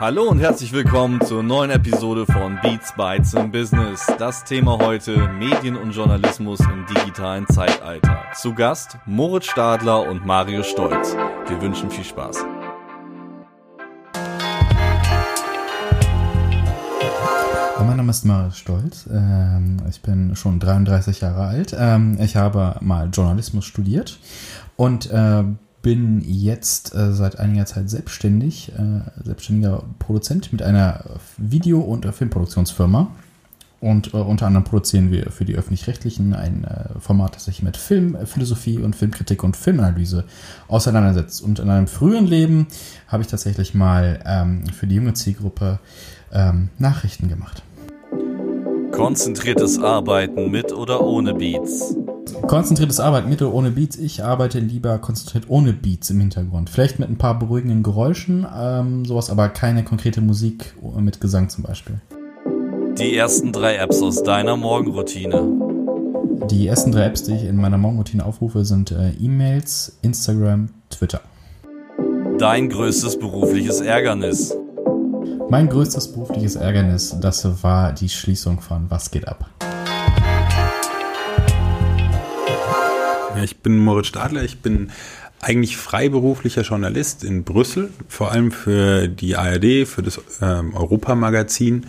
Hallo und herzlich willkommen zur neuen Episode von Beats Bytes im Business. Das Thema heute Medien und Journalismus im digitalen Zeitalter. Zu Gast Moritz Stadler und Mario Stolz. Wir wünschen viel Spaß. Mein Name ist Mario Stolz. Ähm, ich bin schon 33 Jahre alt. Ähm, ich habe mal Journalismus studiert und äh, bin jetzt äh, seit einiger Zeit selbstständig, äh, selbstständiger Produzent mit einer Video- und Filmproduktionsfirma. Und äh, unter anderem produzieren wir für die öffentlich-rechtlichen ein äh, Format, das sich mit Filmphilosophie und Filmkritik und Filmanalyse auseinandersetzt. Und in einem frühen Leben habe ich tatsächlich mal ähm, für die junge Zielgruppe ähm, Nachrichten gemacht. Konzentriertes Arbeiten mit oder ohne Beats. Konzentriertes Arbeiten mit oder ohne Beats. Ich arbeite lieber konzentriert ohne Beats im Hintergrund. Vielleicht mit ein paar beruhigenden Geräuschen, ähm, sowas, aber keine konkrete Musik mit Gesang zum Beispiel. Die ersten drei Apps aus deiner Morgenroutine. Die ersten drei Apps, die ich in meiner Morgenroutine aufrufe, sind äh, E-Mails, Instagram, Twitter. Dein größtes berufliches Ärgernis. Mein größtes berufliches Ärgernis, das war die Schließung von Was geht ab? Ja, ich bin Moritz Stadler, ich bin eigentlich freiberuflicher Journalist in Brüssel, vor allem für die ARD, für das ähm, Europamagazin.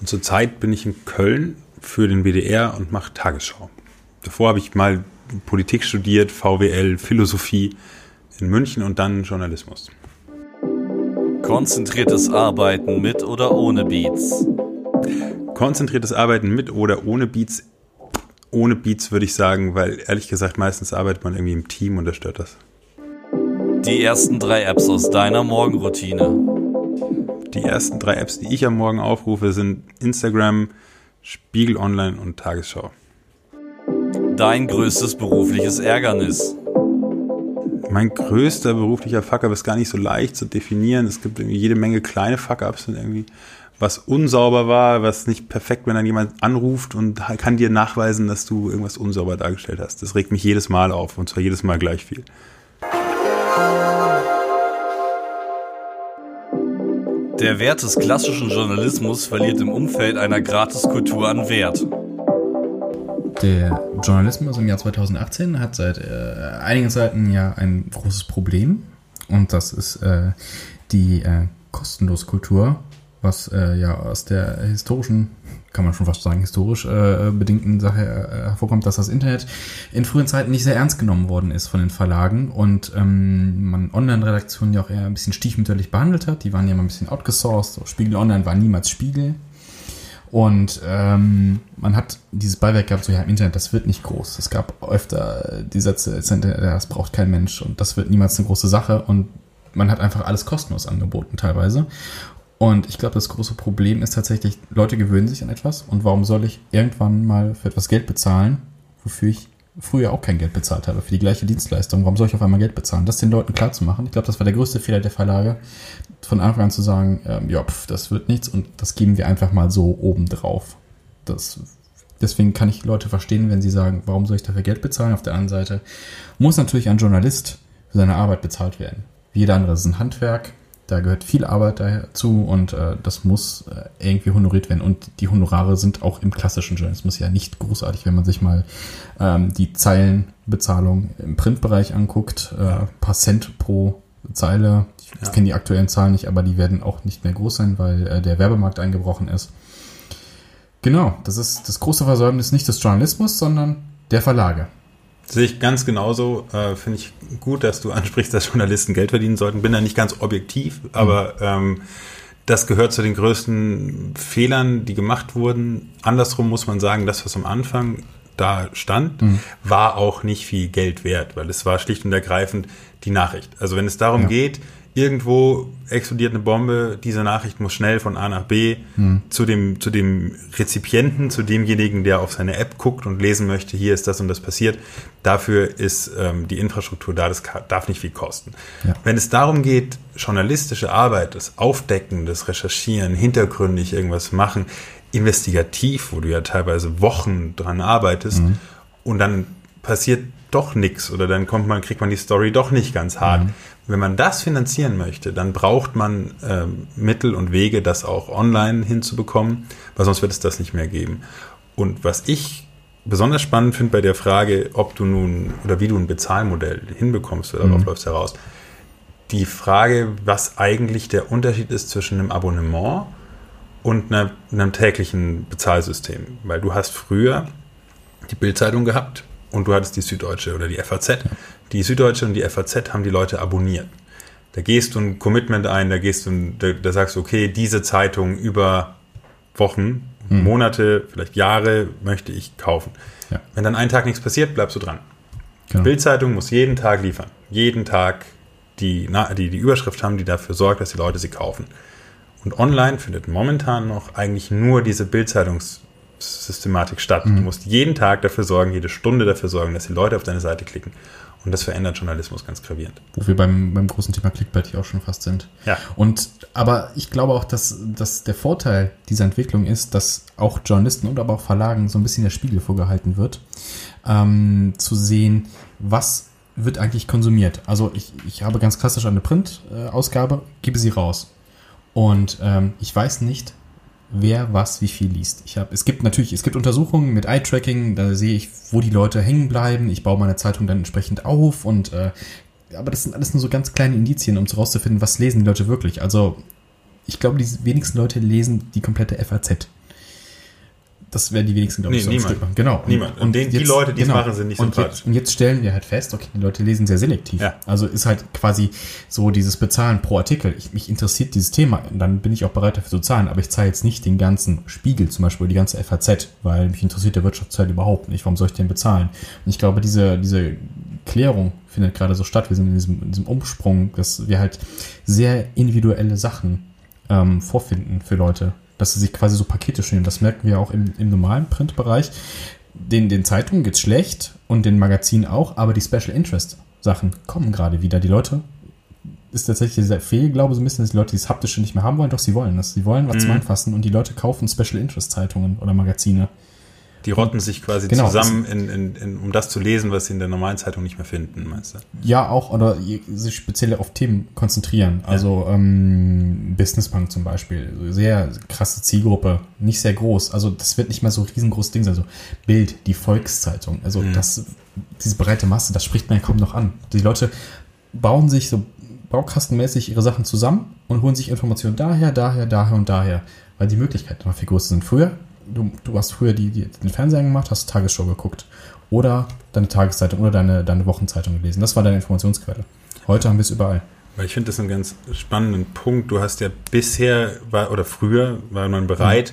Und zurzeit bin ich in Köln für den WDR und mache Tagesschau. Davor habe ich mal Politik studiert, VWL, Philosophie in München und dann Journalismus. Konzentriertes Arbeiten mit oder ohne Beats. Konzentriertes Arbeiten mit oder ohne Beats. Ohne Beats würde ich sagen, weil ehrlich gesagt meistens arbeitet man irgendwie im Team und das stört das. Die ersten drei Apps aus deiner Morgenroutine. Die ersten drei Apps, die ich am Morgen aufrufe, sind Instagram, Spiegel Online und Tagesschau. Dein größtes berufliches Ärgernis. Mein größter beruflicher Fuck-up ist gar nicht so leicht zu definieren. Es gibt irgendwie jede Menge kleine Fuck-ups und irgendwie was unsauber war, was nicht perfekt, wenn dann jemand anruft und kann dir nachweisen, dass du irgendwas unsauber dargestellt hast. Das regt mich jedes Mal auf und zwar jedes Mal gleich viel. Der Wert des klassischen Journalismus verliert im Umfeld einer Gratiskultur an Wert. Der Journalismus im Jahr 2018 hat seit äh, einigen Zeiten ja ein großes Problem und das ist äh, die äh, Kostenloskultur, was äh, ja aus der historischen, kann man schon fast sagen, historisch äh, bedingten Sache äh, hervorkommt, dass das Internet in frühen Zeiten nicht sehr ernst genommen worden ist von den Verlagen und ähm, man Online-Redaktionen ja auch eher ein bisschen stiefmütterlich behandelt hat. Die waren ja mal ein bisschen outgesourced. So, Spiegel Online war niemals Spiegel. Und ähm, man hat dieses Beiwerk gehabt, so ja, im Internet, das wird nicht groß. Es gab öfter die Sätze, das braucht kein Mensch und das wird niemals eine große Sache. Und man hat einfach alles kostenlos angeboten teilweise. Und ich glaube, das große Problem ist tatsächlich, Leute gewöhnen sich an etwas. Und warum soll ich irgendwann mal für etwas Geld bezahlen, wofür ich früher auch kein Geld bezahlt habe, für die gleiche Dienstleistung? Warum soll ich auf einmal Geld bezahlen? Das den Leuten klar zu machen. Ich glaube, das war der größte Fehler der Verlage, von Anfang an zu sagen, ähm, ja, pf, das wird nichts und das geben wir einfach mal so oben drauf. Das, deswegen kann ich Leute verstehen, wenn sie sagen, warum soll ich dafür Geld bezahlen? Auf der anderen Seite muss natürlich ein Journalist für seine Arbeit bezahlt werden. Jeder andere ist ein Handwerk, da gehört viel Arbeit dazu und äh, das muss äh, irgendwie honoriert werden. Und die Honorare sind auch im klassischen Journalismus ja nicht großartig, wenn man sich mal ähm, die Zeilenbezahlung im Printbereich anguckt. Äh, paar Cent pro Zeile. Ich ja. kenne die aktuellen Zahlen nicht, aber die werden auch nicht mehr groß sein, weil äh, der Werbemarkt eingebrochen ist. Genau, das ist das große Versäumnis nicht des Journalismus, sondern der Verlage. Sehe ich ganz genauso. Äh, Finde ich gut, dass du ansprichst, dass Journalisten Geld verdienen sollten. Bin da nicht ganz objektiv, aber mhm. ähm, das gehört zu den größten Fehlern, die gemacht wurden. Andersrum muss man sagen, das, was am Anfang da stand, mhm. war auch nicht viel Geld wert, weil es war schlicht und ergreifend die Nachricht. Also wenn es darum ja. geht, irgendwo explodiert eine Bombe, diese Nachricht muss schnell von A nach B hm. zu, dem, zu dem Rezipienten, zu demjenigen, der auf seine App guckt und lesen möchte, hier ist das und das passiert. Dafür ist ähm, die Infrastruktur da, das darf nicht viel kosten. Ja. Wenn es darum geht, journalistische Arbeit, das Aufdecken, das Recherchieren, hintergründig irgendwas machen, investigativ, wo du ja teilweise Wochen dran arbeitest, hm. und dann passiert doch nichts oder dann kommt man, kriegt man die Story doch nicht ganz hart. Mhm. Wenn man das finanzieren möchte, dann braucht man ähm, Mittel und Wege, das auch online hinzubekommen, weil sonst wird es das nicht mehr geben. Und was ich besonders spannend finde bei der Frage, ob du nun oder wie du ein Bezahlmodell hinbekommst, darauf mhm. läuft heraus, die Frage, was eigentlich der Unterschied ist zwischen einem Abonnement und einer, einem täglichen Bezahlsystem. Weil du hast früher die Bildzeitung gehabt und du hattest die Süddeutsche oder die FAZ. Die Süddeutsche und die FAZ haben die Leute abonniert. Da gehst du ein Commitment ein, da gehst du, da, da sagst du, okay, diese Zeitung über Wochen, hm. Monate, vielleicht Jahre möchte ich kaufen. Ja. Wenn dann einen Tag nichts passiert, bleibst du dran. Genau. Bildzeitung muss jeden Tag liefern. Jeden Tag die, die, die Überschrift haben, die dafür sorgt, dass die Leute sie kaufen. Und online findet momentan noch eigentlich nur diese Bildzeitungssystematik statt. Mhm. Du musst jeden Tag dafür sorgen, jede Stunde dafür sorgen, dass die Leute auf deine Seite klicken. Und das verändert Journalismus ganz gravierend. Wo wir beim, beim großen Thema Clickbait hier auch schon fast sind. Ja. Und, aber ich glaube auch, dass, dass der Vorteil dieser Entwicklung ist, dass auch Journalisten und aber auch Verlagen so ein bisschen der Spiegel vorgehalten wird, ähm, zu sehen, was wird eigentlich konsumiert. Also ich, ich habe ganz klassisch eine Print-Ausgabe, gebe sie raus. Und ähm, ich weiß nicht, wer was wie viel liest. Ich habe, es gibt natürlich, es gibt Untersuchungen mit Eye-Tracking, da sehe ich, wo die Leute hängen bleiben. Ich baue meine Zeitung dann entsprechend auf und äh, aber das sind alles nur so ganz kleine Indizien, um herauszufinden, was lesen die Leute wirklich. Also ich glaube, die wenigsten Leute lesen die komplette FAZ. Das werden die wenigsten, glaube nee, ich, so niemand. Stück Genau. Niemand. Und, und den, jetzt, die Leute, die genau. es machen, sind nicht und Jetzt, und jetzt stellen wir halt fest, okay, die Leute lesen sehr selektiv. Ja. Also ist halt quasi so dieses Bezahlen pro Artikel. Ich, mich interessiert dieses Thema, dann bin ich auch bereit dafür zu zahlen. Aber ich zahle jetzt nicht den ganzen Spiegel, zum Beispiel die ganze FAZ, weil mich interessiert der Wirtschaftsteil überhaupt nicht. Warum soll ich den bezahlen? Und ich glaube, diese, diese Klärung findet gerade so statt. Wir sind in diesem, in diesem Umsprung, dass wir halt sehr individuelle Sachen ähm, vorfinden für Leute dass sie sich quasi so Pakete schnüren. Das merken wir auch im, im normalen Printbereich. Den, den Zeitungen geht's schlecht und den Magazinen auch, aber die Special Interest Sachen kommen gerade wieder. Die Leute ist tatsächlich dieser Fehlglaube so ein bisschen, dass die Leute dieses Haptische nicht mehr haben wollen, doch sie wollen das. Sie wollen was mhm. zum Anfassen und die Leute kaufen Special Interest Zeitungen oder Magazine. Die rotten sich quasi genau, zusammen, in, in, in, um das zu lesen, was sie in der normalen Zeitung nicht mehr finden, meinst du? Ja, auch, oder sich speziell auf Themen konzentrieren. Also ja. ähm, Businessbank zum Beispiel, sehr krasse Zielgruppe, nicht sehr groß. Also das wird nicht mehr so riesengroß Ding sein. Also Bild, die Volkszeitung, also mhm. das, diese breite Masse, das spricht man ja kaum noch an. Die Leute bauen sich so baukastenmäßig ihre Sachen zusammen und holen sich Informationen daher, daher, daher und daher, weil die Möglichkeiten noch viel größer sind. Früher du, du hast früher die, die, den Fernseher gemacht, hast Tagesshow geguckt oder deine Tageszeitung oder deine, deine Wochenzeitung gelesen. Das war deine Informationsquelle. Heute haben wir es überall. Weil ich finde das einen ganz spannenden Punkt. Du hast ja bisher war, oder früher war man bereit,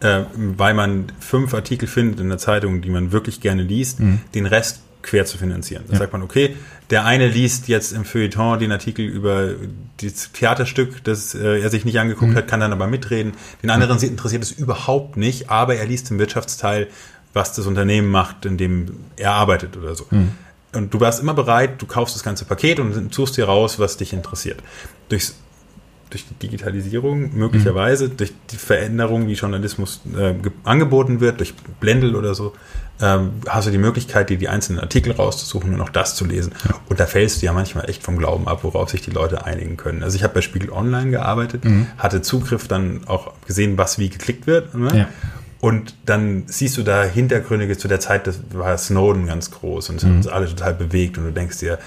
mhm. äh, weil man fünf Artikel findet in der Zeitung, die man wirklich gerne liest, mhm. den Rest quer zu finanzieren. Da ja. sagt man, okay, der eine liest jetzt im Feuilleton den Artikel über das Theaterstück, das äh, er sich nicht angeguckt mhm. hat, kann dann aber mitreden. Den anderen interessiert es überhaupt nicht, aber er liest im Wirtschaftsteil, was das Unternehmen macht, in dem er arbeitet oder so. Mhm. Und du warst immer bereit, du kaufst das ganze Paket und suchst dir raus, was dich interessiert. Durchs durch die Digitalisierung möglicherweise, mhm. durch die Veränderung, wie Journalismus äh, angeboten wird, durch Blendel oder so, ähm, hast du die Möglichkeit, dir die einzelnen Artikel rauszusuchen und auch das zu lesen. Ja. Und da fällst du ja manchmal echt vom Glauben ab, worauf sich die Leute einigen können. Also ich habe bei Spiegel Online gearbeitet, mhm. hatte Zugriff dann auch gesehen, was wie geklickt wird. Ne? Ja. Und dann siehst du da Hintergründige zu der Zeit, das war Snowden ganz groß und es mhm. hat uns alle total bewegt und du denkst dir,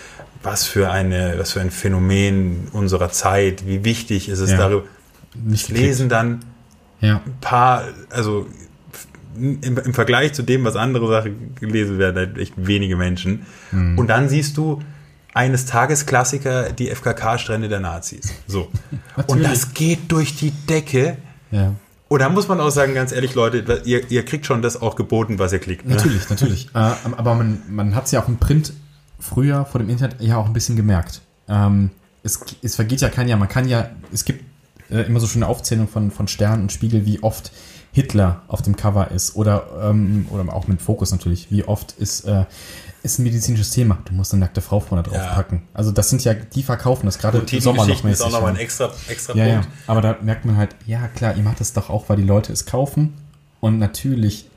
was für eine, was für ein Phänomen unserer Zeit, wie wichtig ist es ja. darüber. Nicht lesen dann ja. ein paar, also im, im, Vergleich zu dem, was andere Sachen gelesen werden, halt echt wenige Menschen. Mhm. Und dann siehst du eines Tages Klassiker, die FKK-Strände der Nazis. So. Und das geht durch die Decke. Ja. Und da muss man auch sagen, ganz ehrlich, Leute, ihr, ihr kriegt schon das auch geboten, was ihr klickt. Ne? Natürlich, natürlich. Äh, aber man, man hat es ja auch im Print früher vor dem Internet ja auch ein bisschen gemerkt. Ähm, es, es vergeht ja kein Jahr. Man kann ja, es gibt äh, immer so schöne Aufzählung von, von Stern und Spiegel, wie oft Hitler auf dem Cover ist oder, ähm, oder auch mit Fokus natürlich, wie oft ist, äh, ist ein medizinisches Thema. Du musst eine nackte Frau vorne drauf ja. packen. Also das sind ja, die verkaufen das gerade im Sommer noch mäßig. ist auch nochmal ein extra, extra ja, Punkt. Ja. Aber da merkt man halt, ja klar, ihr macht das doch auch, weil die Leute es kaufen und natürlich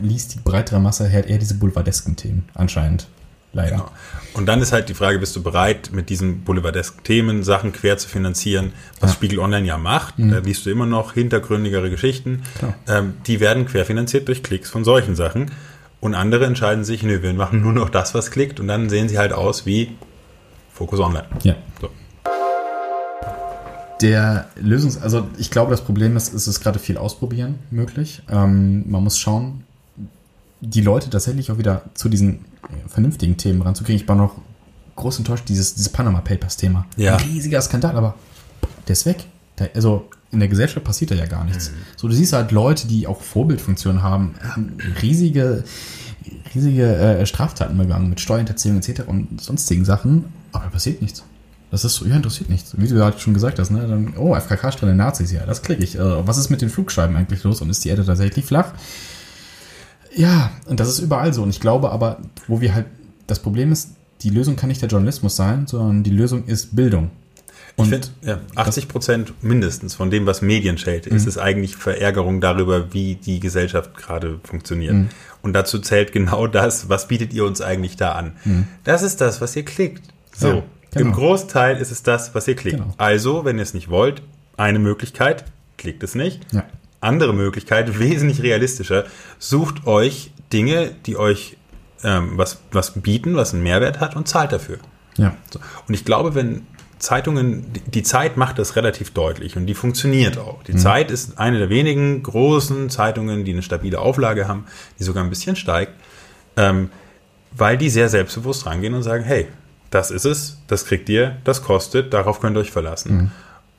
liest die breitere Masse halt eher diese boulevardesken Themen anscheinend. Leider. Genau. Und dann ist halt die Frage, bist du bereit, mit diesen boulevardesque Themen Sachen quer zu finanzieren, was Ja. Spiegel Online ja macht. Da liest du immer noch hintergründigere Geschichten. Ähm, die werden querfinanziert durch Klicks von solchen Sachen. Und andere entscheiden sich, nö, wir machen nur noch das, was klickt. Und dann sehen sie halt aus wie Focus Online. Ja. So. Der Lösungs-, also ich glaube, das Problem ist, es ist gerade viel ausprobieren möglich. Ähm, man muss schauen, die Leute tatsächlich auch wieder zu diesen vernünftigen Themen ranzukriegen. Ich war noch groß enttäuscht, dieses, dieses Panama Papers Thema. Ja. Ein riesiger Skandal, aber der ist weg. Der, also in der Gesellschaft passiert da ja gar nichts. So, du siehst halt Leute, die auch Vorbildfunktionen haben, haben riesige, riesige äh, Straftaten begangen mit Steuerhinterziehung etc. und sonstigen Sachen, aber da passiert nichts. Das ist so, ja, interessiert nichts. Wie du halt schon gesagt hast, ne? Dann, oh, FKK-Stelle Nazis, ja, das klicke ich. Äh, was ist mit den Flugscheiben eigentlich los und ist die Erde tatsächlich flach? Ja, und das ist überall so. Und ich glaube aber, wo wir halt, das Problem ist, die Lösung kann nicht der Journalismus sein, sondern die Lösung ist Bildung. Ich Und finde, ja, 80 Prozent mindestens von dem, was Medien schält, ist es eigentlich Verärgerung darüber, wie die Gesellschaft gerade funktioniert. Und dazu zählt genau das, was bietet ihr uns eigentlich da an? Das ist das, was ihr klickt. So, Ja, genau. im Großteil ist es das, was ihr klickt. Genau. Also, wenn ihr es nicht wollt, eine Möglichkeit, klickt es nicht. Ja. Andere Möglichkeit, wesentlich realistischer, sucht euch Dinge, die euch ähm, was, was bieten, was einen Mehrwert hat und zahlt dafür. ja. So. Und ich glaube, wenn Zeitungen, die- die Zeit macht das relativ deutlich und die funktioniert auch. Die Zeit ist eine der wenigen großen Zeitungen, die eine stabile Auflage haben, die sogar ein bisschen steigt, ähm, weil die sehr selbstbewusst rangehen und sagen, hey, das ist es, das kriegt ihr, das kostet, darauf könnt ihr euch verlassen.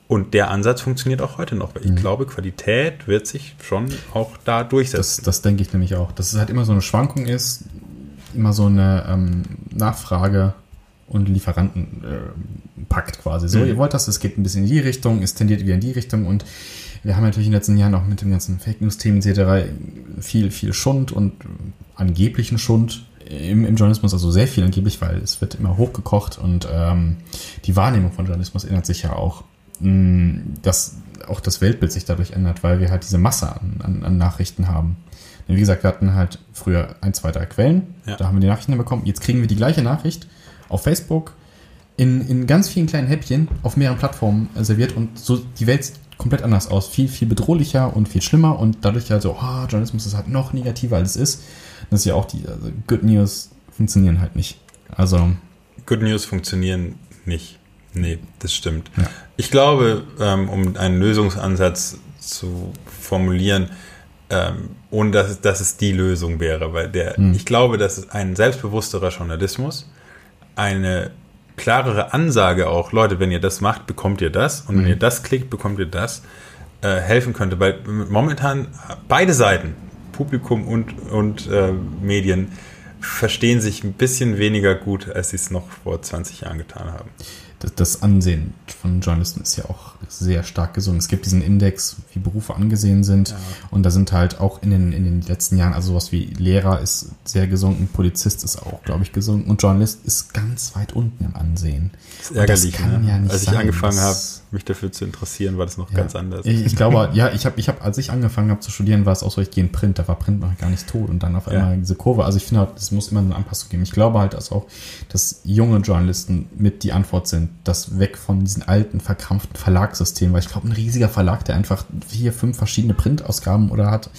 Und der Ansatz funktioniert auch heute noch, weil ich glaube, Qualität wird sich schon auch da Das, durchsetzen. das denke ich nämlich auch. Dass es halt immer so eine Schwankung ist, immer so eine ähm, Nachfrage und Lieferantenpakt quasi. So, Mhm. ihr wollt das, es geht ein bisschen in die Richtung, es tendiert wieder in die Richtung und wir haben natürlich in den letzten Jahren auch mit dem ganzen Fake News-Themen etc. viel, viel Schund und angeblichen Schund im, im Journalismus, also sehr viel angeblich, weil es wird immer hochgekocht und ähm, die Wahrnehmung von Journalismus ändert sich ja auch. Mh, Dass auch das Weltbild sich dadurch ändert, weil wir halt diese Masse an, an, an Nachrichten haben. Denn wie gesagt, wir hatten halt früher ein, zwei, drei Quellen, Ja. da haben wir die Nachrichten bekommen. Jetzt kriegen wir die gleiche Nachricht auf Facebook in, in ganz vielen kleinen Häppchen auf mehreren Plattformen äh, serviert und so die Welt sieht komplett anders aus. Viel, viel bedrohlicher und viel schlimmer und dadurch halt so, oh, Journalismus ist halt noch negativer als es ist. Das ist ja auch die also Good News funktionieren halt nicht. Also, Good News funktionieren nicht. Nee, das stimmt. Ja. Ich glaube, ähm, um einen Lösungsansatz zu formulieren, ähm, ohne dass, es- dass es die Lösung wäre, weil der, Hm. ich glaube, dass es ein selbstbewussterer Journalismus, eine klarere Ansage auch, Leute, wenn ihr das macht, bekommt ihr das und wenn Hm. ihr das klickt, bekommt ihr das, äh, helfen könnte, weil momentan beide Seiten, Publikum und, und äh, Medien, verstehen sich ein bisschen weniger gut, als sie es noch vor 20 Jahren getan haben. Das, das Ansehen von Journalisten ist ja auch sehr stark gesunken. Es gibt diesen Index, wie Berufe angesehen sind. Und da sind halt auch in den, in den letzten Jahren, also sowas wie Lehrer ist sehr gesunken, Polizist ist auch, glaube ich, gesunken und Journalist ist ganz weit unten im Ansehen. Das ist ärgerlich. kann ne? ja nicht Als ich sein. angefangen habe, Das- mich dafür zu interessieren, war das noch Ja. ganz anders. Ich, ich glaube, ja, ich habe, ich hab, als ich angefangen habe zu studieren, war es auch so, ich gehe in Print, da war Print noch gar nicht tot und dann auf Ja. einmal diese Kurve. Also ich finde halt, es muss immer eine Anpassung geben. Ich glaube halt, dass auch, dass junge Journalisten mit die Antwort sind, das weg von diesen alten, verkrampften Verlagssystemen, weil ich glaube, ein riesiger Verlag, der einfach vier, fünf verschiedene Printausgaben oder hat,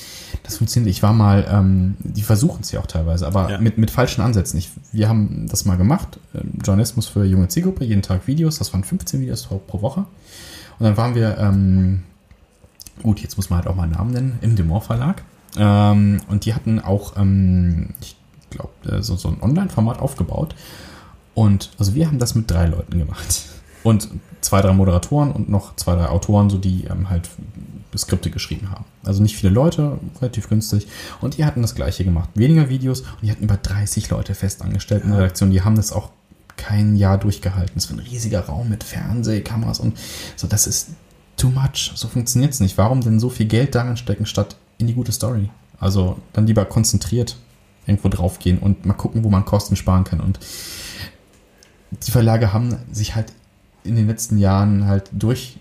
das funktioniert. Ich war mal, ähm, die versuchen es ja auch teilweise, aber Ja. mit, mit falschen Ansätzen. Ich, wir haben das mal gemacht, ähm, Journalismus für junge Zielgruppe, jeden Tag Videos, das waren 15 Videos pro Woche. Und dann waren wir, ähm, gut, jetzt muss man halt auch mal einen Namen nennen, im Demor Verlag. Ähm, und die hatten auch, ähm, ich glaube, so, so ein Online-Format aufgebaut. Und also wir haben das mit drei Leuten gemacht. Und zwei, drei Moderatoren und noch zwei, drei Autoren, so die ähm, halt Skripte geschrieben haben. Also nicht viele Leute, relativ günstig. Und die hatten das gleiche gemacht. Weniger Videos und die hatten über 30 Leute fest angestellt in der Redaktion. Die haben das auch kein Jahr durchgehalten. Es war ein riesiger Raum mit Fernsehkameras und so, das ist too much. So funktioniert es nicht. Warum denn so viel Geld darin stecken, statt in die gute Story? Also dann lieber konzentriert irgendwo draufgehen und mal gucken, wo man Kosten sparen kann. Und die Verlage haben sich halt in den letzten Jahren halt durch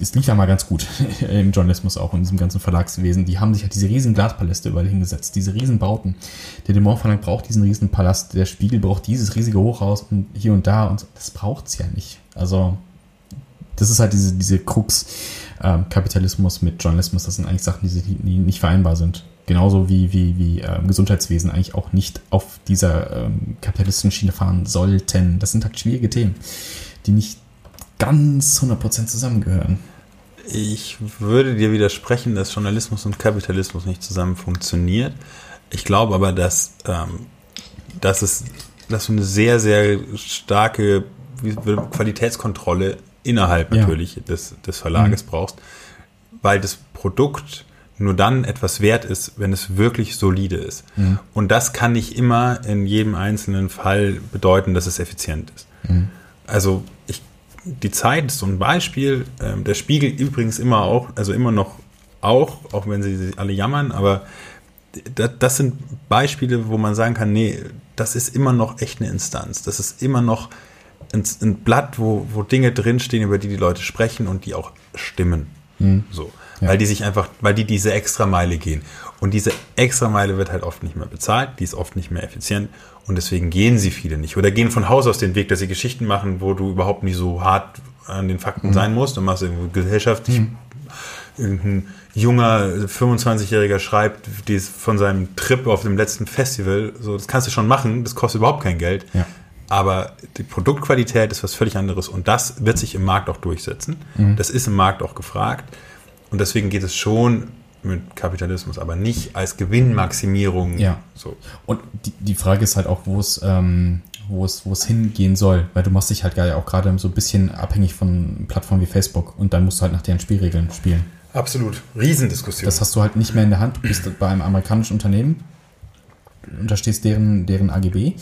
es lief ja mal ganz gut im Journalismus auch in diesem ganzen Verlagswesen. Die haben sich halt diese riesen Glaspaläste überall hingesetzt, diese riesen Bauten. Der Demont Verlag braucht diesen riesen Palast, der Spiegel braucht dieses riesige Hochhaus und hier und da und so. das braucht's ja nicht. Also das ist halt diese, diese Krux ähm, Kapitalismus mit Journalismus. Das sind eigentlich Sachen, die, die nicht vereinbar sind. Genauso wie, wie, wie ähm, Gesundheitswesen eigentlich auch nicht auf dieser ähm, kapitalistischen Schiene fahren sollten. Das sind halt schwierige Themen, die nicht ganz 100% zusammengehören. Ich würde dir widersprechen, dass Journalismus und Kapitalismus nicht zusammen funktioniert. Ich glaube aber, dass, ähm, dass, es, dass du eine sehr, sehr starke Qualitätskontrolle innerhalb ja. natürlich des, des Verlages mhm. brauchst, weil das Produkt nur dann etwas wert ist, wenn es wirklich solide ist. Mhm. Und das kann nicht immer in jedem einzelnen Fall bedeuten, dass es effizient ist. Mhm. Also ich, die Zeit ist so ein Beispiel. Ähm, der Spiegel übrigens immer auch, also immer noch auch, auch wenn sie alle jammern, aber das, das sind Beispiele, wo man sagen kann, nee, das ist immer noch echt eine Instanz. Das ist immer noch ein, ein Blatt, wo, wo Dinge drinstehen, über die die Leute sprechen und die auch stimmen. Mhm. So. Ja. Weil die sich einfach, weil die diese Extrameile gehen. Und diese Extrameile wird halt oft nicht mehr bezahlt, die ist oft nicht mehr effizient und deswegen gehen sie viele nicht. Oder gehen von Haus aus den Weg, dass sie Geschichten machen, wo du überhaupt nicht so hart an den Fakten mhm. sein musst und machst irgendwo gesellschaftlich. Mhm. Irgendein junger 25-Jähriger schreibt, die von seinem Trip auf dem letzten Festival, so, das kannst du schon machen, das kostet überhaupt kein Geld. Ja. Aber die Produktqualität ist was völlig anderes und das wird sich im Markt auch durchsetzen. Mhm. Das ist im Markt auch gefragt. Und deswegen geht es schon mit Kapitalismus, aber nicht als Gewinnmaximierung. Ja. So. Und die, die Frage ist halt auch, wo es, ähm, wo es, wo es hingehen soll, weil du machst dich halt auch gerade so ein bisschen abhängig von Plattformen wie Facebook und dann musst du halt nach deren Spielregeln spielen. Absolut. Riesendiskussion. Das hast du halt nicht mehr in der Hand. Du bist bei einem amerikanischen Unternehmen, unterstehst deren, deren AGB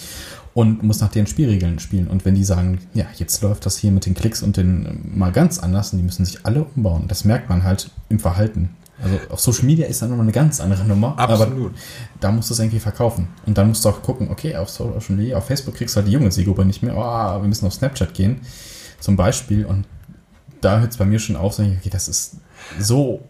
und musst nach deren Spielregeln spielen. Und wenn die sagen, ja, jetzt läuft das hier mit den Klicks und den mal ganz anders und die müssen sich alle umbauen, das merkt man halt im Verhalten. Also auf Social Media ist dann nochmal eine ganz andere Nummer. Absolut. Aber da musst du es irgendwie verkaufen. Und dann musst du auch gucken, okay, auf Social Media, auf Facebook kriegst du halt die junge Zielgruppe nicht mehr. Oh, wir müssen auf Snapchat gehen, zum Beispiel. Und da hört es bei mir schon auf, so, okay, das ist so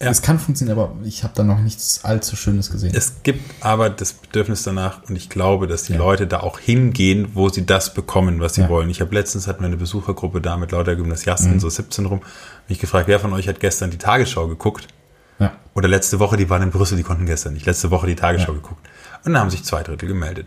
ja. Es kann funktionieren, aber ich habe da noch nichts allzu Schönes gesehen. Es gibt aber das Bedürfnis danach und ich glaube, dass die ja. Leute da auch hingehen, wo sie das bekommen, was sie ja. wollen. Ich habe letztens hatten wir eine Besuchergruppe da mit lauter Gymnasiasten, mhm. so 17 rum, mich gefragt, wer von euch hat gestern die Tagesschau geguckt? Ja. Oder letzte Woche, die waren in Brüssel, die konnten gestern nicht. Letzte Woche die Tagesschau geguckt. Und dann haben sich zwei Drittel gemeldet.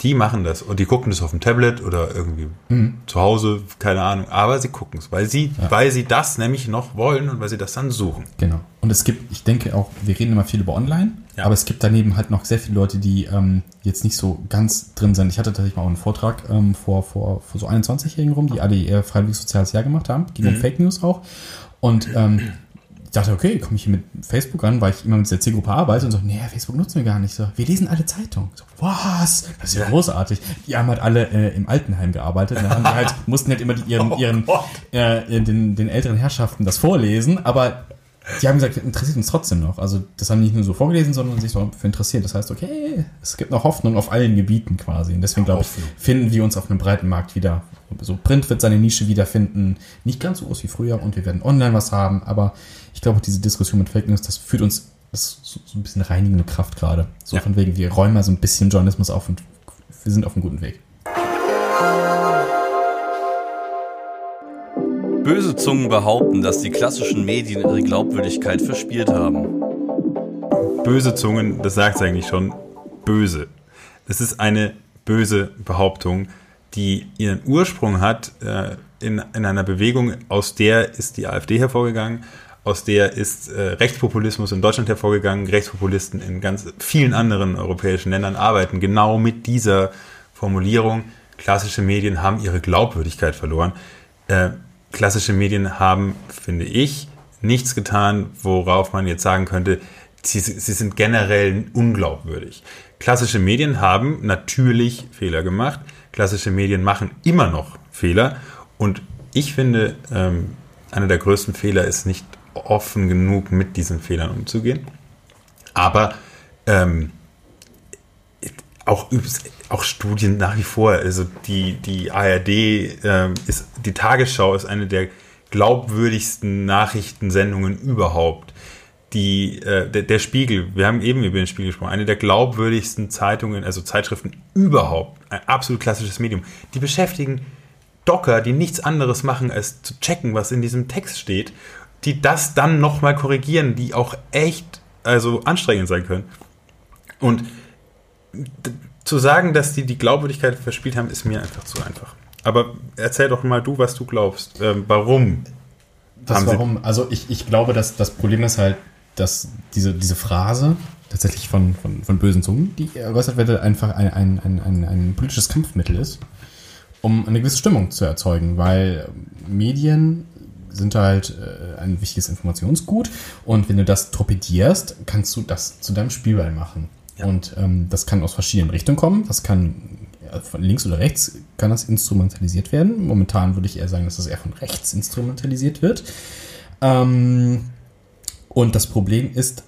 Die machen das und die gucken das auf dem Tablet oder irgendwie mhm. zu Hause, keine Ahnung. Aber sie gucken es, weil sie, ja. weil sie das nämlich noch wollen und weil sie das dann suchen. Genau. Und es gibt, ich denke auch, wir reden immer viel über Online, ja. aber es gibt daneben halt noch sehr viele Leute, die ähm, jetzt nicht so ganz drin sind. Ich hatte tatsächlich mal auch einen Vortrag ähm, vor, vor, vor so 21-Jährigen rum, die alle ihr freiwilliges soziales Jahr gemacht haben, ging mhm. um Fake News auch. Und ähm, dachte, okay, komme ich hier mit Facebook an, weil ich immer mit dieser Zielgruppe arbeite und so, nee, Facebook nutzen wir gar nicht. So, wir lesen alle Zeitungen. So, was? Das ist ja, großartig. Die haben halt alle äh, im Altenheim gearbeitet. Da haben die halt, mussten halt immer die, ihren, oh ihren äh, den, den älteren Herrschaften das vorlesen, aber die haben gesagt, interessiert uns trotzdem noch. Also das haben die nicht nur so vorgelesen, sondern sich so für interessiert. Das heißt, okay, es gibt noch Hoffnung auf allen Gebieten quasi. Und deswegen glaube ich, finden wir uns auf einem breiten Markt wieder. So Print wird seine Nische wiederfinden. Nicht ganz so groß wie früher und wir werden online was haben, aber ich glaube, diese Diskussion mit Fake News, das führt uns, das ist so, so ein bisschen reinigende Kraft gerade. So ja. von wegen, wir räumen mal so ein bisschen Journalismus auf und wir sind auf einem guten Weg. Böse Zungen behaupten, dass die klassischen Medien ihre Glaubwürdigkeit verspielt haben. Böse Zungen, das sagt es eigentlich schon, böse. Das ist eine böse Behauptung, die ihren Ursprung hat äh, in, in einer Bewegung, aus der ist die AfD hervorgegangen aus der ist äh, Rechtspopulismus in Deutschland hervorgegangen. Rechtspopulisten in ganz vielen anderen europäischen Ländern arbeiten genau mit dieser Formulierung. Klassische Medien haben ihre Glaubwürdigkeit verloren. Äh, klassische Medien haben, finde ich, nichts getan, worauf man jetzt sagen könnte, sie, sie sind generell unglaubwürdig. Klassische Medien haben natürlich Fehler gemacht. Klassische Medien machen immer noch Fehler. Und ich finde, ähm, einer der größten Fehler ist nicht offen genug mit diesen Fehlern umzugehen. Aber ähm, auch, auch Studien nach wie vor, also die, die ARD äh, ist, die Tagesschau ist eine der glaubwürdigsten Nachrichtensendungen überhaupt. Die, äh, der, der Spiegel, wir haben eben über den Spiegel gesprochen, eine der glaubwürdigsten Zeitungen, also Zeitschriften überhaupt, ein absolut klassisches Medium. Die beschäftigen Docker, die nichts anderes machen, als zu checken, was in diesem Text steht, die das dann nochmal korrigieren, die auch echt also anstrengend sein können. Und zu sagen, dass die die Glaubwürdigkeit verspielt haben, ist mir einfach zu einfach. Aber erzähl doch mal du, was du glaubst. Ähm, warum? Das warum? Also ich, ich glaube, dass das Problem ist halt, dass diese, diese Phrase tatsächlich von, von, von bösen Zungen, die geäußert wird, einfach ein, ein, ein, ein, ein politisches Kampfmittel ist, um eine gewisse Stimmung zu erzeugen, weil Medien sind halt äh, ein wichtiges Informationsgut und wenn du das torpedierst, kannst du das zu deinem Spielball machen. Ja. Und ähm, das kann aus verschiedenen Richtungen kommen. Das kann äh, von links oder rechts kann das instrumentalisiert werden. Momentan würde ich eher sagen, dass das eher von rechts instrumentalisiert wird. Ähm, und das Problem ist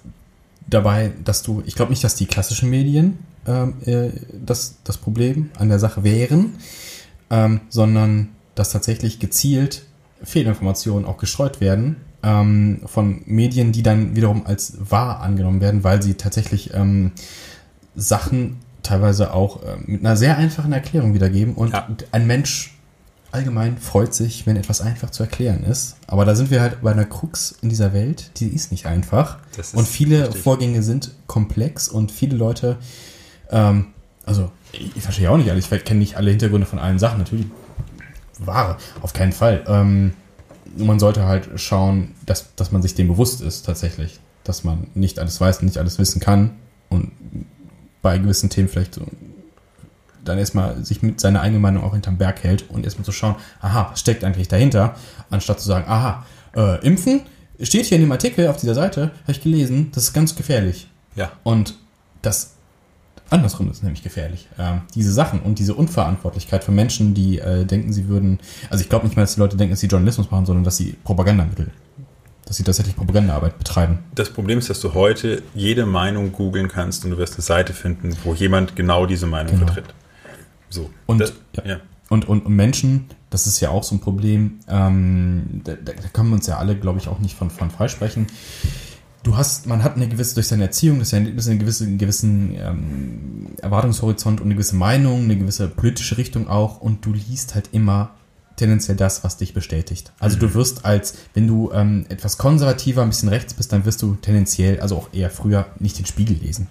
dabei, dass du, ich glaube nicht, dass die klassischen Medien ähm, äh, das, das Problem an der Sache wären, ähm, sondern dass tatsächlich gezielt Fehlinformationen auch gestreut werden ähm, von Medien, die dann wiederum als wahr angenommen werden, weil sie tatsächlich ähm, Sachen teilweise auch äh, mit einer sehr einfachen Erklärung wiedergeben. Und ja. ein Mensch allgemein freut sich, wenn etwas einfach zu erklären ist. Aber da sind wir halt bei einer Krux in dieser Welt, die ist nicht einfach. Ist und viele richtig. Vorgänge sind komplex und viele Leute, ähm, also ich verstehe auch nicht alles, ich kenne nicht alle Hintergründe von allen Sachen, natürlich wahre, auf keinen Fall. Ähm, man sollte halt schauen, dass, dass man sich dem bewusst ist tatsächlich. Dass man nicht alles weiß und nicht alles wissen kann und bei gewissen Themen vielleicht dann erstmal sich mit seiner eigenen Meinung auch hinterm Berg hält und erstmal zu schauen, aha, was steckt eigentlich dahinter, anstatt zu sagen, aha, äh, impfen, steht hier in dem Artikel auf dieser Seite, habe ich gelesen, das ist ganz gefährlich. Ja. Und das Andersrum ist nämlich gefährlich. Ähm, diese Sachen und diese Unverantwortlichkeit von Menschen, die äh, denken, sie würden, also ich glaube nicht mal, dass die Leute denken, dass sie Journalismus machen, sondern dass sie Propagandamittel, dass sie tatsächlich Propagandaarbeit betreiben. Das Problem ist, dass du heute jede Meinung googeln kannst und du wirst eine Seite finden, wo jemand genau diese Meinung genau. vertritt. So. Und, das, ja. ja. Und, und, und, Menschen, das ist ja auch so ein Problem, ähm, da, da, können wir uns ja alle, glaube ich, auch nicht von, von freisprechen du hast, man hat eine gewisse, durch seine Erziehung, durch seine, durch einen gewissen, gewissen ähm, Erwartungshorizont und eine gewisse Meinung, eine gewisse politische Richtung auch und du liest halt immer tendenziell das, was dich bestätigt. Also mhm. du wirst als, wenn du ähm, etwas konservativer, ein bisschen rechts bist, dann wirst du tendenziell, also auch eher früher, nicht den Spiegel lesen.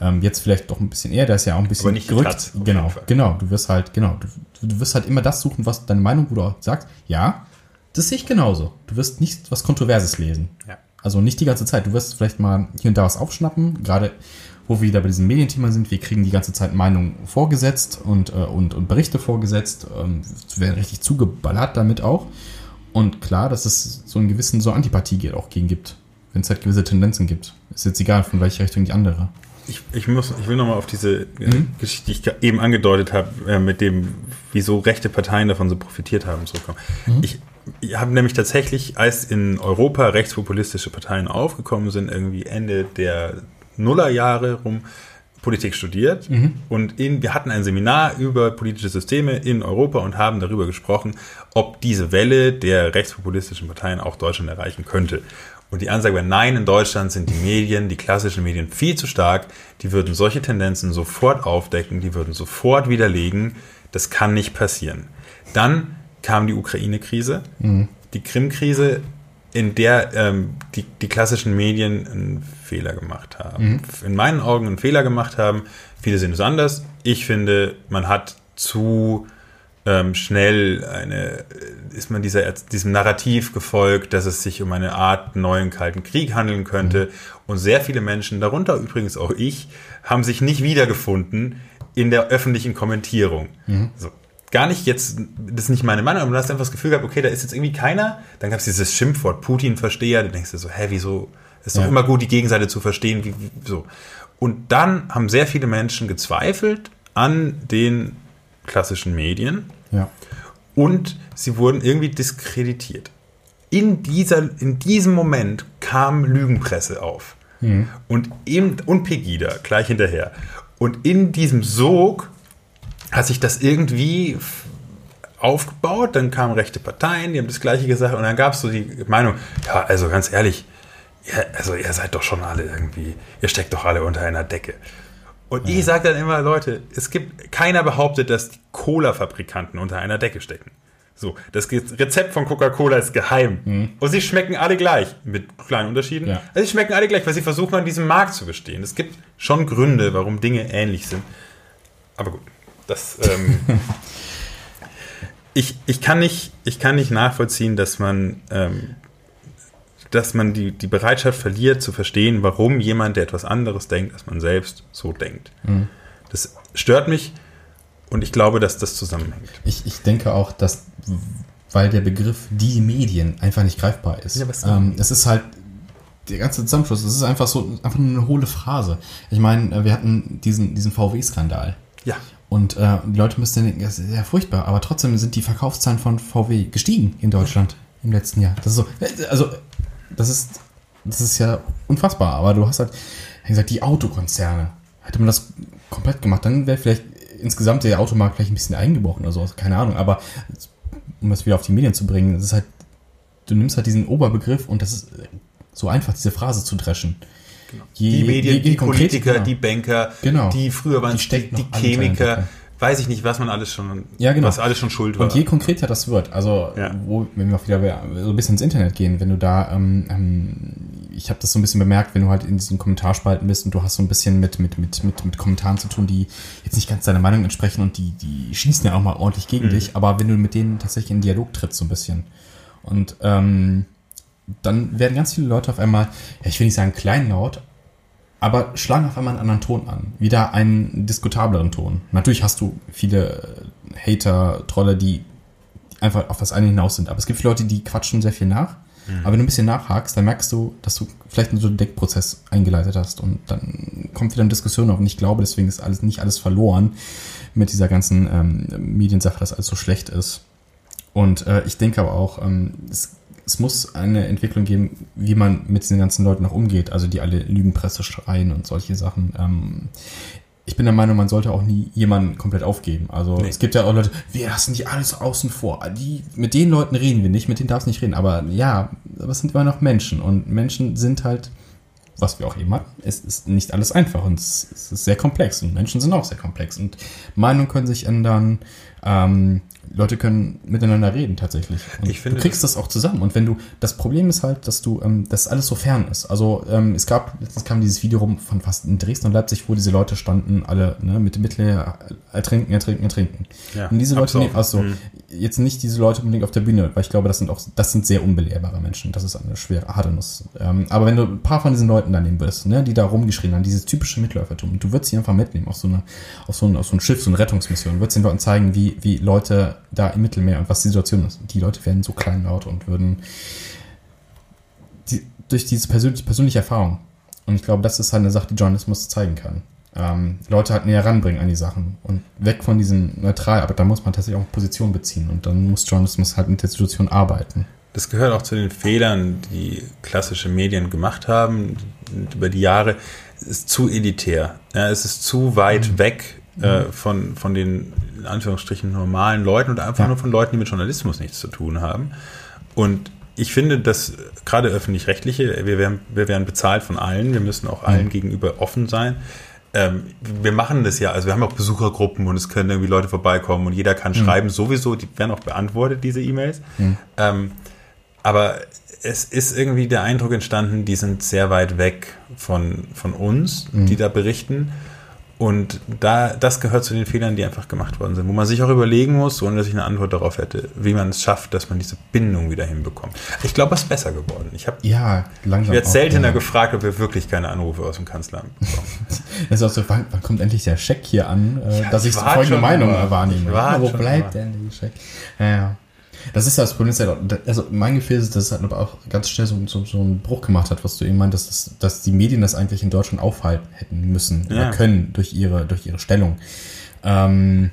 Ähm, jetzt vielleicht doch ein bisschen eher, da ist ja auch ein bisschen Aber nicht gerückt. Platz, genau, genau. Du wirst halt, genau, du, du wirst halt immer das suchen, was deine Meinung, wo du auch sagst, ja, das sehe ich genauso. Du wirst nicht was Kontroverses lesen. Ja. Also nicht die ganze Zeit. Du wirst vielleicht mal hier und da was aufschnappen. Gerade wo wir wieder bei diesem Medienthema sind, wir kriegen die ganze Zeit Meinungen vorgesetzt und, äh, und, und Berichte vorgesetzt. Ähm, werden richtig zugeballert damit auch. Und klar, dass es so einen gewissen so Antipathie auch gegen gibt, wenn es halt gewisse Tendenzen gibt. Ist jetzt egal, von welcher Richtung die andere. Ich, ich, muss, ich will nochmal auf diese äh, mhm. Geschichte, die ich eben angedeutet habe, äh, mit dem, wieso rechte Parteien davon so profitiert haben, zurückkommen. Mhm. Ich, ich habe nämlich tatsächlich, als in Europa rechtspopulistische Parteien aufgekommen sind, irgendwie Ende der Nullerjahre rum, Politik studiert mhm. und in, wir hatten ein Seminar über politische Systeme in Europa und haben darüber gesprochen, ob diese Welle der rechtspopulistischen Parteien auch Deutschland erreichen könnte. Und die Ansage war, nein, in Deutschland sind die Medien, die klassischen Medien viel zu stark. Die würden solche Tendenzen sofort aufdecken, die würden sofort widerlegen. Das kann nicht passieren. Dann kam die Ukraine-Krise, mhm. die Krim-Krise, in der ähm, die, die klassischen Medien einen Fehler gemacht haben. Mhm. In meinen Augen einen Fehler gemacht haben. Viele sehen es anders. Ich finde, man hat zu ähm, schnell eine, ist man dieser, diesem Narrativ gefolgt, dass es sich um eine Art neuen Kalten Krieg handeln könnte. Mhm. Und sehr viele Menschen, darunter übrigens auch ich, haben sich nicht wiedergefunden in der öffentlichen Kommentierung. Mhm. So, gar nicht jetzt, das ist nicht meine Meinung, aber du hast einfach das Gefühl gehabt, okay, da ist jetzt irgendwie keiner. Dann gab es dieses Schimpfwort Putin-Versteher, du denkst dir so, hä, wieso? Ist doch ja. immer gut, die Gegenseite zu verstehen. Wie, wie, so. Und dann haben sehr viele Menschen gezweifelt an den klassischen Medien ja. Und sie wurden irgendwie diskreditiert. In, dieser, in diesem Moment kam Lügenpresse auf. Mhm. Und, eben, und Pegida gleich hinterher. Und in diesem Sog hat sich das irgendwie aufgebaut, dann kamen rechte Parteien, die haben das Gleiche gesagt und dann gab es so die Meinung, ja, also ganz ehrlich, ja, also ihr seid doch schon alle irgendwie, ihr steckt doch alle unter einer Decke. Und ja. ich sage dann immer, Leute, es gibt, keiner behauptet, dass die Cola-Fabrikanten unter einer Decke stecken. So, das Rezept von Coca-Cola ist geheim. Mhm. Und sie schmecken alle gleich, mit kleinen Unterschieden. Ja. Also sie schmecken alle gleich, weil sie versuchen, an diesem Markt zu bestehen. Es gibt schon Gründe, warum Dinge ähnlich sind. Aber gut, das. Ähm, ich, ich, kann nicht, ich kann nicht nachvollziehen, dass man, ähm, dass man die, die Bereitschaft verliert, zu verstehen, warum jemand, der etwas anderes denkt, als man selbst so denkt. Mhm. Das stört mich und ich glaube, dass das zusammenhängt. Ich, ich denke auch, dass, weil der Begriff die Medien einfach nicht greifbar ist. Ja, ähm, es ist halt der ganze Zusammenschluss, es ist einfach so einfach nur eine hohle Phrase. Ich meine, wir hatten diesen, diesen VW-Skandal. Ja. Und äh, die Leute müssten denken, das ist ja furchtbar, aber trotzdem sind die Verkaufszahlen von VW gestiegen in Deutschland im letzten Jahr. Das ist so, also das ist, das ist ja unfassbar, aber du hast halt gesagt, die Autokonzerne. Hätte man das komplett gemacht, dann wäre vielleicht insgesamt der Automarkt vielleicht ein bisschen eingebrochen oder so, keine Ahnung, aber um das wieder auf die Medien zu bringen, das ist halt, du nimmst halt diesen Oberbegriff und das ist so einfach, diese Phrase zu dreschen. Genau. Je, die Medien, je, je die konkret, Politiker, genau. die Banker, genau. die früher waren die, die, die Chemiker, weiß ich nicht, was man alles schon, ja, genau. was alles schon schuld war. Und je konkreter das wird, also ja. wo, wenn wir auch wieder so ein bisschen ins Internet gehen, wenn du da, ähm, ähm, ich habe das so ein bisschen bemerkt, wenn du halt in diesen Kommentarspalten bist und du hast so ein bisschen mit, mit, mit, mit, mit Kommentaren zu tun, die jetzt nicht ganz deiner Meinung entsprechen und die, die schießen ja auch mal ordentlich gegen mhm. dich, aber wenn du mit denen tatsächlich in Dialog trittst, so ein bisschen. Und ähm, dann werden ganz viele Leute auf einmal, ja, ich will nicht sagen kleinlaut, aber schlagen auf einmal einen anderen Ton an. Wieder einen diskutableren Ton. Natürlich hast du viele Hater, Trolle, die einfach auf das eine hinaus sind. Aber es gibt viele Leute, die quatschen sehr viel nach. Mhm. Aber wenn du ein bisschen nachhakst, dann merkst du, dass du vielleicht einen so einen Deckprozess eingeleitet hast und dann kommt wieder eine Diskussion auf. Und ich glaube, deswegen ist alles nicht alles verloren mit dieser ganzen ähm, Mediensache, dass alles so schlecht ist. Und äh, ich denke aber auch, ähm, es es muss eine Entwicklung geben, wie man mit diesen ganzen Leuten noch umgeht, also die alle Lügenpresse schreien und solche Sachen. Ähm, ich bin der Meinung, man sollte auch nie jemanden komplett aufgeben. Also nee. es gibt ja auch Leute, wir lassen die alles außen vor. Die, mit den Leuten reden wir nicht, mit denen darfst du nicht reden. Aber ja, aber es sind immer noch Menschen und Menschen sind halt, was wir auch eben hatten, es ist nicht alles einfach und es ist sehr komplex und Menschen sind auch sehr komplex und Meinungen können sich ändern. Ähm, Leute können miteinander reden tatsächlich. Und ich finde, du kriegst das auch zusammen. Und wenn du, das Problem ist halt, dass du, ähm, dass alles so fern ist. Also ähm, es gab, letztens kam dieses Video rum von fast in Dresden und Leipzig, wo diese Leute standen, alle ne, mit dem Mittel ertrinken, ertrinken, ertrinken. Ja, und diese Leute, nee, also mhm. Jetzt nicht diese Leute unbedingt auf der Bühne, weil ich glaube, das sind auch, das sind sehr unbelehrbare Menschen. Das ist eine schwere, harte. Ähm, aber wenn du ein paar von diesen Leuten da nehmen würdest, ne, die da rumgeschrien haben, dieses typische Mitläufertum, du würdest sie einfach mitnehmen auf so eine, auf so ein, auf so ein Schiff, so eine Rettungsmission, würdest den Leuten zeigen, wie, wie Leute da im Mittelmeer und was die Situation ist. Die Leute werden so kleinlaut und würden die, durch diese persönliche, persönliche Erfahrung. Und ich glaube, das ist halt eine Sache, die Journalismus zeigen kann. Ähm, Leute halt näher ranbringen an die Sachen und weg von diesem neutral, aber da muss man tatsächlich auch eine Position beziehen und dann muss Journalismus halt mit der Situation arbeiten. Das gehört auch zu den Fehlern, die klassische Medien gemacht haben über die Jahre. Es ist zu elitär. Ja, es ist zu weit mhm. weg äh, mhm. von, von den in Anführungsstrichen normalen Leuten und einfach ja. nur von Leuten, die mit Journalismus nichts zu tun haben. Und ich finde, dass gerade öffentlich-rechtliche, wir werden, wir werden bezahlt von allen, wir müssen auch allen mhm. gegenüber offen sein. Ähm, wir machen das ja, also wir haben auch Besuchergruppen und es können irgendwie Leute vorbeikommen und jeder kann mhm. schreiben, sowieso, die werden auch beantwortet, diese E-Mails. Mhm. Ähm, aber es ist irgendwie der Eindruck entstanden, die sind sehr weit weg von, von uns, die mhm. da berichten. Und da, das gehört zu den Fehlern, die einfach gemacht worden sind, wo man sich auch überlegen muss, ohne dass ich eine Antwort darauf hätte, wie man es schafft, dass man diese Bindung wieder hinbekommt. Ich glaube, es ist besser geworden. Ich habe ja, langsam ich werde seltener ja. gefragt, ob wir wirklich keine Anrufe aus dem Kanzleramt bekommen. das ist auch so, wann, wann, kommt endlich der Scheck hier an, äh, ja, dass ich, ich folgende Meinung wahrnehme. Wo bleibt denn der Scheck? Ja, ja. Das ist das Problem, also mein Gefühl ist, dass es halt aber auch ganz schnell so, so, so einen Bruch gemacht hat, was du eben meintest, dass, dass die Medien das eigentlich in Deutschland aufhalten hätten müssen ja. oder können durch ihre, durch ihre Stellung. Ähm,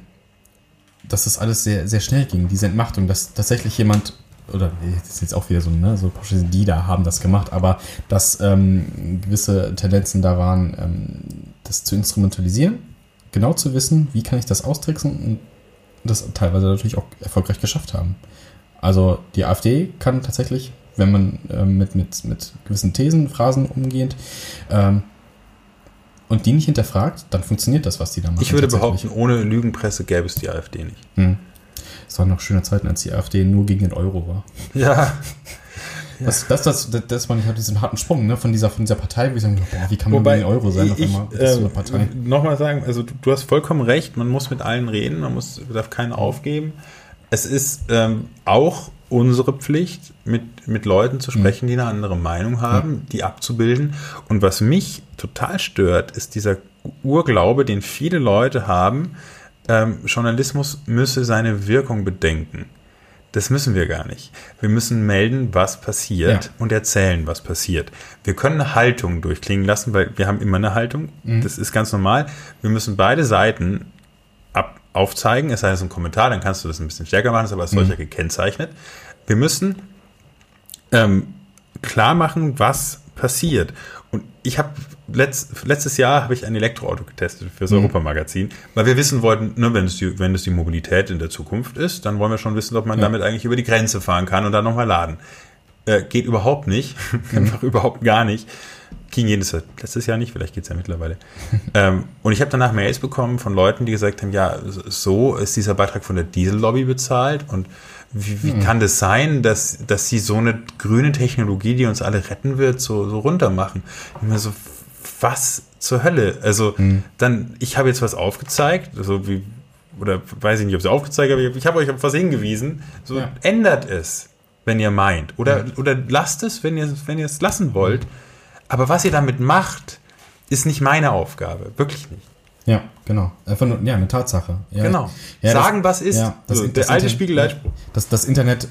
dass das alles sehr, sehr schnell ging, diese Entmachtung, dass tatsächlich jemand, oder das ist jetzt auch wieder so, ne, so die da haben das gemacht, aber dass ähm, gewisse Tendenzen da waren, ähm, das zu instrumentalisieren, genau zu wissen, wie kann ich das austricksen und das teilweise natürlich auch erfolgreich geschafft haben. Also die AfD kann tatsächlich, wenn man äh, mit, mit, mit gewissen Thesen, Phrasen umgeht, ähm, und die nicht hinterfragt, dann funktioniert das, was die da machen. Ich würde behaupten, ohne Lügenpresse gäbe es die AfD nicht. Hm. Es waren noch schöne Zeiten, als die AfD nur gegen den Euro war. Ja. Das, das, das, das, das man hat diesen harten Sprung ne, von, dieser, von dieser Partei, wo ich sage, boah, wie kann man den Euro sein auf einmal? Äh, Partei. Nochmal sagen, also du, du hast vollkommen recht, man muss mit allen reden, man muss, darf keinen aufgeben. Es ist ähm, auch unsere Pflicht, mit, mit Leuten zu sprechen, die eine andere Meinung haben, die abzubilden. Und was mich total stört, ist dieser Urglaube, den viele Leute haben, ähm, Journalismus müsse seine Wirkung bedenken. Das müssen wir gar nicht. Wir müssen melden, was passiert Ja. und erzählen, was passiert. Wir können eine Haltung durchklingen lassen, weil wir haben immer eine Haltung. Das ist ganz normal. Wir müssen beide Seiten ab, aufzeigen, es sei denn, es ist ein Kommentar, dann kannst du das ein bisschen stärker machen, ist aber als solcher gekennzeichnet. Wir müssen ähm, klar machen, was passiert. Und ich habe letzt, letztes Jahr habe ich ein Elektroauto getestet fürs Europamagazin, weil wir wissen wollten, ne, wenn es die, wenn es die Mobilität in der Zukunft ist, dann wollen wir schon wissen, ob man Ja. damit eigentlich über die Grenze fahren kann und dann nochmal laden. Äh, geht überhaupt nicht, einfach überhaupt gar nicht. Ging jedes letztes Jahr nicht, vielleicht geht's ja mittlerweile. ähm, und ich habe danach Mails bekommen von Leuten, die gesagt haben, ja, so ist dieser Beitrag von der Diesellobby bezahlt und wie, wie kann das sein, dass, dass sie so eine grüne Technologie, die uns alle retten wird, so, so runter machen? Mir so, was zur Hölle? Also dann, ich habe jetzt was aufgezeigt, so wie, oder weiß ich nicht, ob sie aufgezeigt haben, ich habe euch auf was hingewiesen, so Ja. ändert es, wenn ihr meint. Oder, oder lasst es, wenn ihr, wenn ihr es lassen wollt. Aber was ihr damit macht, ist nicht meine Aufgabe. Wirklich nicht. Ja, genau. Einfach nur, ja, eine Tatsache. Ja, Genau. Ja, Sagen, was ist. das, So, das der alte Spiegelleitspruch. Das, das Internet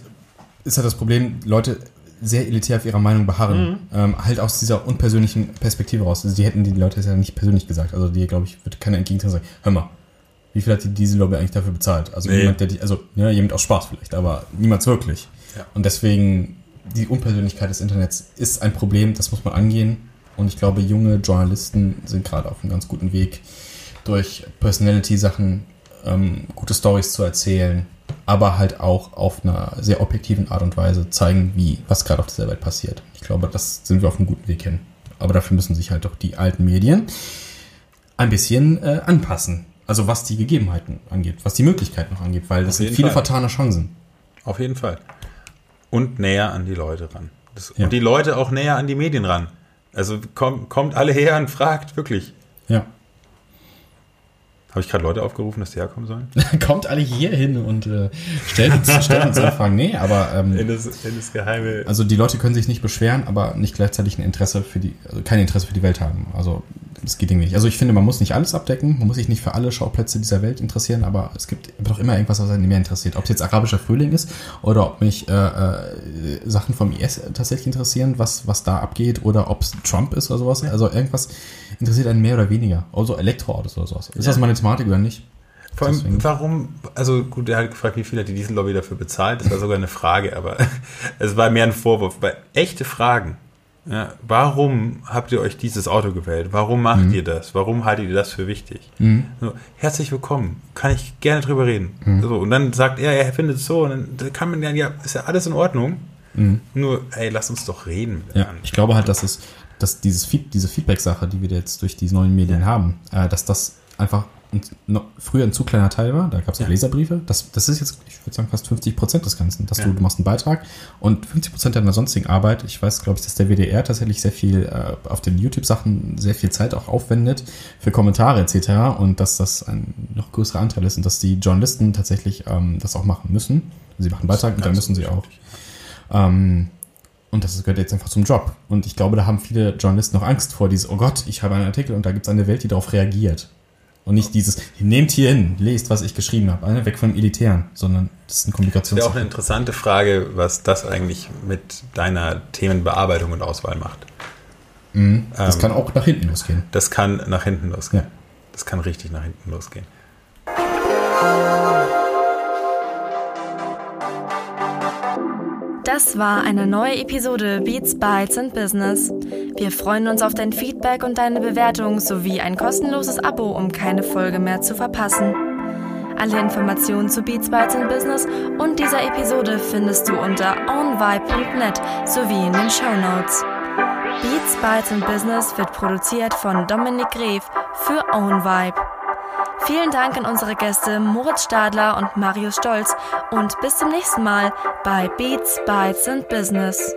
ist ja das Problem, Leute sehr elitär auf ihrer Meinung beharren. Ähm, halt aus dieser unpersönlichen Perspektive raus. Also die hätten die Leute es ja nicht persönlich gesagt. Also die, glaube ich, wird keiner entgegentreten sagen, hör mal, wie viel hat die Diesellobby eigentlich dafür bezahlt? Also Nee. jemand, der die, also ja, jemand aus Spaß vielleicht, aber niemals wirklich. Ja. Und deswegen, die Unpersönlichkeit des Internets ist ein Problem, das muss man angehen. Und ich glaube, junge Journalisten sind gerade auf einem ganz guten Weg, durch Personality-Sachen ähm, gute Stories zu erzählen, aber halt auch auf einer sehr objektiven Art und Weise zeigen, wie, was gerade auf dieser Welt passiert. Ich glaube, das sind wir auf einem guten Weg hin. Aber dafür müssen sich halt doch die alten Medien ein bisschen äh, anpassen. Also was die Gegebenheiten angeht, was die Möglichkeiten noch angeht, weil das sind viele Fall. vertane Chancen. Auf jeden Fall. Und näher an die Leute ran. Das, Ja. Und die Leute auch näher an die Medien ran. Also kommt, kommt alle her und fragt, wirklich. Ja. Habe ich gerade Leute aufgerufen, dass die herkommen sollen? Kommt alle hier hin und äh, stellt uns, stellt uns Anfragen. Nee, aber ähm, In das, in das geheime. Also die Leute können sich nicht beschweren, aber nicht gleichzeitig ein Interesse für die, also kein Interesse für die Welt haben. Also das geht irgendwie nicht. Also ich finde, man muss nicht alles abdecken, man muss sich nicht für alle Schauplätze dieser Welt interessieren, aber es gibt doch immer irgendwas, was einen mehr interessiert. Ob es jetzt arabischer Frühling ist oder ob mich äh, äh, Sachen vom IS tatsächlich interessieren, was, was da abgeht, oder ob es Trump ist oder sowas. Also irgendwas interessiert einen mehr oder weniger. Also Elektroautos oder sowas. Ist das meine Thematik oder nicht? Vor allem, deswegen- warum, also gut, er hat gefragt, wie viel hat die Diesellobby dafür bezahlt? Das war sogar eine Frage, aber es war mehr ein Vorwurf. Weil echte Fragen. Ja, warum habt ihr euch dieses Auto gewählt? Warum macht Mhm. ihr das? Warum haltet ihr das für wichtig? So, herzlich willkommen. Kann ich gerne drüber reden. Mhm. So, und dann sagt er, er findet es so. Und dann da kann man ja, ja, ist ja alles in Ordnung. Nur, ey, lass uns doch reden. Mhm. Ja, ich glaube halt, dass es, dass dieses diese Feedback-Sache, die wir jetzt durch die neuen Medien haben, äh, dass das einfach ein, früher ein zu kleiner Teil war. Da gab es Ja. Leserbriefe. Das, das ist jetzt, ich würde sagen, fast 50 Prozent des Ganzen. Dass Ja. du, du machst einen Beitrag und 50 Prozent deiner sonstigen Arbeit. Ich weiß, glaube ich, dass der WDR tatsächlich sehr viel äh, auf den YouTube-Sachen sehr viel Zeit auch aufwendet für Kommentare etc. Und dass das ein noch größerer Anteil ist und dass die Journalisten tatsächlich ähm, das auch machen müssen. Sie machen einen Beitrag und dann müssen sie auch ähm, und das gehört jetzt einfach zum Job. Und ich glaube, da haben viele Journalisten noch Angst vor dieses, oh Gott, ich habe einen Artikel und da gibt es eine Welt, die darauf reagiert. Und nicht dieses, nehmt hier hin, lest, was ich geschrieben habe. Also weg vom Elitären, sondern das ist ein Das wäre auch eine interessante Frage, was das eigentlich mit deiner Themenbearbeitung und Auswahl macht. Das ähm, kann auch nach hinten losgehen. Das kann nach hinten losgehen. Ja. Das kann richtig nach hinten losgehen. Das war eine neue Episode Beats, Bytes and Business. Wir freuen uns auf dein Feedback und deine Bewertung sowie ein kostenloses Abo, um keine Folge mehr zu verpassen. Alle Informationen zu Beats Bytes in Business und dieser Episode findest du unter ownvibe.net sowie in den Show Notes. Beats Bytes in Business wird produziert von Dominik Gref für OwnVibe. Vielen Dank an unsere Gäste Moritz Stadler und Marius Stolz und bis zum nächsten Mal bei Beats, Bytes and Business.